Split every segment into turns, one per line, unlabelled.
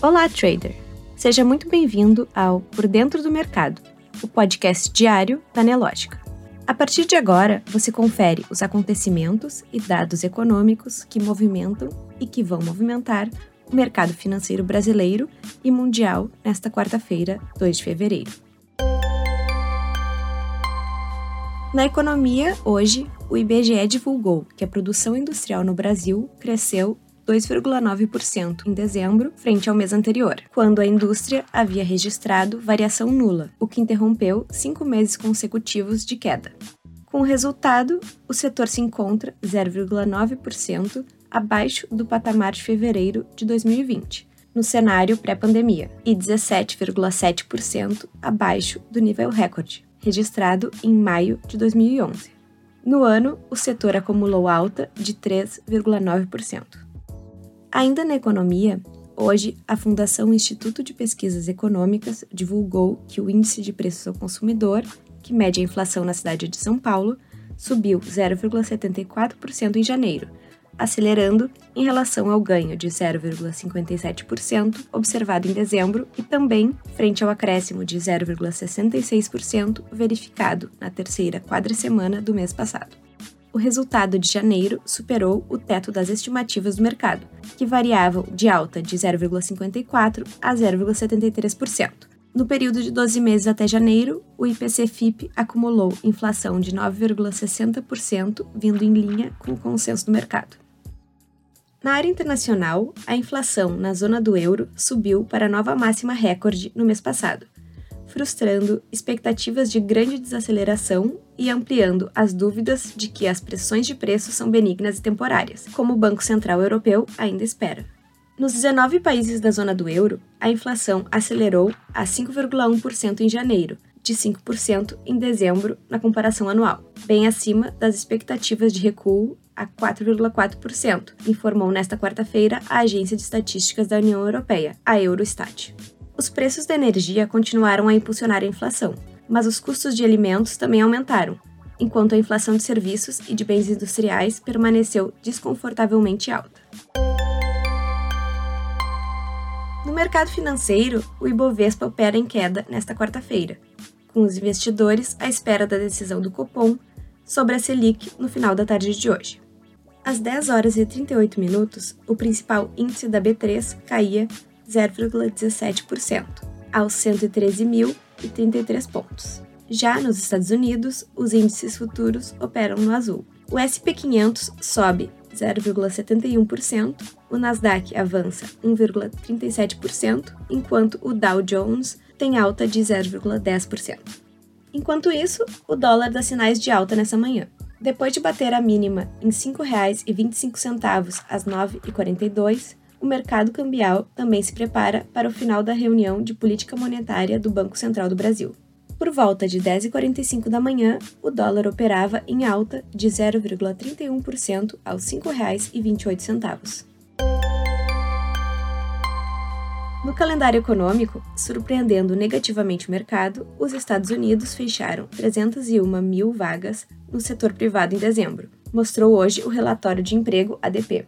Olá, trader! Seja muito bem-vindo ao Por Dentro do Mercado, o podcast diário da Nelógica. A partir de agora, você confere os acontecimentos e dados econômicos que movimentam e que vão movimentar o mercado financeiro brasileiro e mundial nesta quarta-feira, 2 de fevereiro. Na economia, hoje, o IBGE divulgou que a produção industrial no Brasil cresceu 2,9% em dezembro, frente ao mês anterior, quando a indústria havia registrado variação nula, o que interrompeu cinco meses consecutivos de queda. Com o resultado, o setor se encontra 0,9% abaixo do patamar de fevereiro de 2020, no cenário pré-pandemia, e 17,7% abaixo do nível recorde, registrado em maio de 2011. No ano, o setor acumulou alta de 3,9%. Ainda na economia, hoje a Fundação Instituto de Pesquisas Econômicas divulgou que o índice de preços ao consumidor, que mede a inflação na cidade de São Paulo, subiu 0,74% em janeiro, acelerando em relação ao ganho de 0,57% observado em dezembro e também frente ao acréscimo de 0,66% verificado na terceira quadra-semana do mês passado o resultado de janeiro superou o teto das estimativas do mercado, que variavam de alta de 0,54% a 0,73%. No período de 12 meses até janeiro, o IPC-FIP acumulou inflação de 9,60%, vindo em linha com o consenso do mercado. Na área internacional, a inflação na zona do euro subiu para nova máxima recorde no mês passado, frustrando expectativas de grande desaceleração e ampliando as dúvidas de que as pressões de preço são benignas e temporárias, como o Banco Central Europeu ainda espera. Nos 19 países da zona do euro, a inflação acelerou a 5,1% em janeiro, de 5% em dezembro na comparação anual, bem acima das expectativas de recuo a 4,4%, informou nesta quarta-feira a Agência de Estatísticas da União Europeia, a Eurostat. Os preços da energia continuaram a impulsionar a inflação, mas os custos de alimentos também aumentaram, enquanto a inflação de serviços e de bens industriais permaneceu desconfortavelmente alta. No mercado financeiro, o Ibovespa opera em queda nesta quarta-feira, com os investidores à espera da decisão do Copom sobre a Selic no final da tarde de hoje. Às 10 horas e 38 minutos, o principal índice da B3 caía 0,17%, aos 113.033 pontos. Já nos Estados Unidos, os índices futuros operam no azul. O SP500 sobe 0,71%, o Nasdaq avança 1,37%, enquanto o Dow Jones tem alta de 0,10%. Enquanto isso, o dólar dá sinais de alta nessa manhã. Depois de bater a mínima em R$ 5,25 às 9h42, o mercado cambial também se prepara para o final da reunião de política monetária do Banco Central do Brasil. Por volta de 10h45 da manhã, o dólar operava em alta de 0,31% aos R$ 5,28. No calendário econômico, surpreendendo negativamente o mercado, os Estados Unidos fecharam 301 mil vagas no setor privado em dezembro, mostrou hoje o relatório de emprego ADP.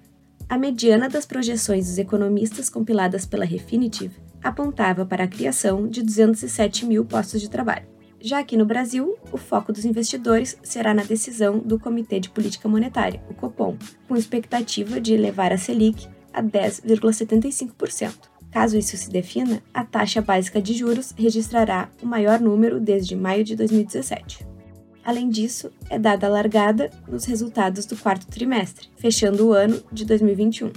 A mediana das projeções dos economistas compiladas pela Refinitiv apontava para a criação de 207 mil postos de trabalho. Já aqui no Brasil, o foco dos investidores será na decisão do Comitê de Política Monetária, o Copom, com expectativa de elevar a Selic a 10,75%. Caso isso se defina, a taxa básica de juros registrará o maior número desde maio de 2017. Além disso, é dada a largada nos resultados do quarto trimestre, fechando o ano de 2021.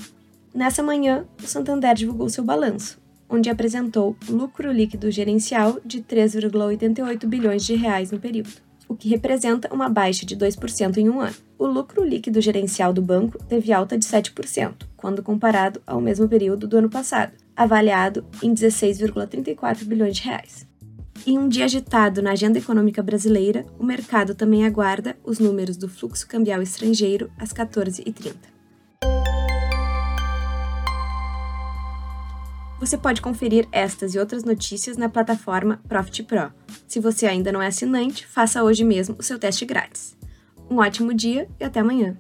Nessa manhã, o Santander divulgou seu balanço, onde apresentou lucro líquido gerencial de 3,88 bilhões de reais no período, o que representa uma baixa de 2% em um ano. O lucro líquido gerencial do banco teve alta de 7%, quando comparado ao mesmo período do ano passado, avaliado em 16,34 bilhões de reais. Em um dia agitado na agenda econômica brasileira, o mercado também aguarda os números do fluxo cambial estrangeiro às 14h30. Você pode conferir estas e outras notícias na plataforma Profit Pro. Se você ainda não é assinante, faça hoje mesmo o seu teste grátis. Um ótimo dia e até amanhã!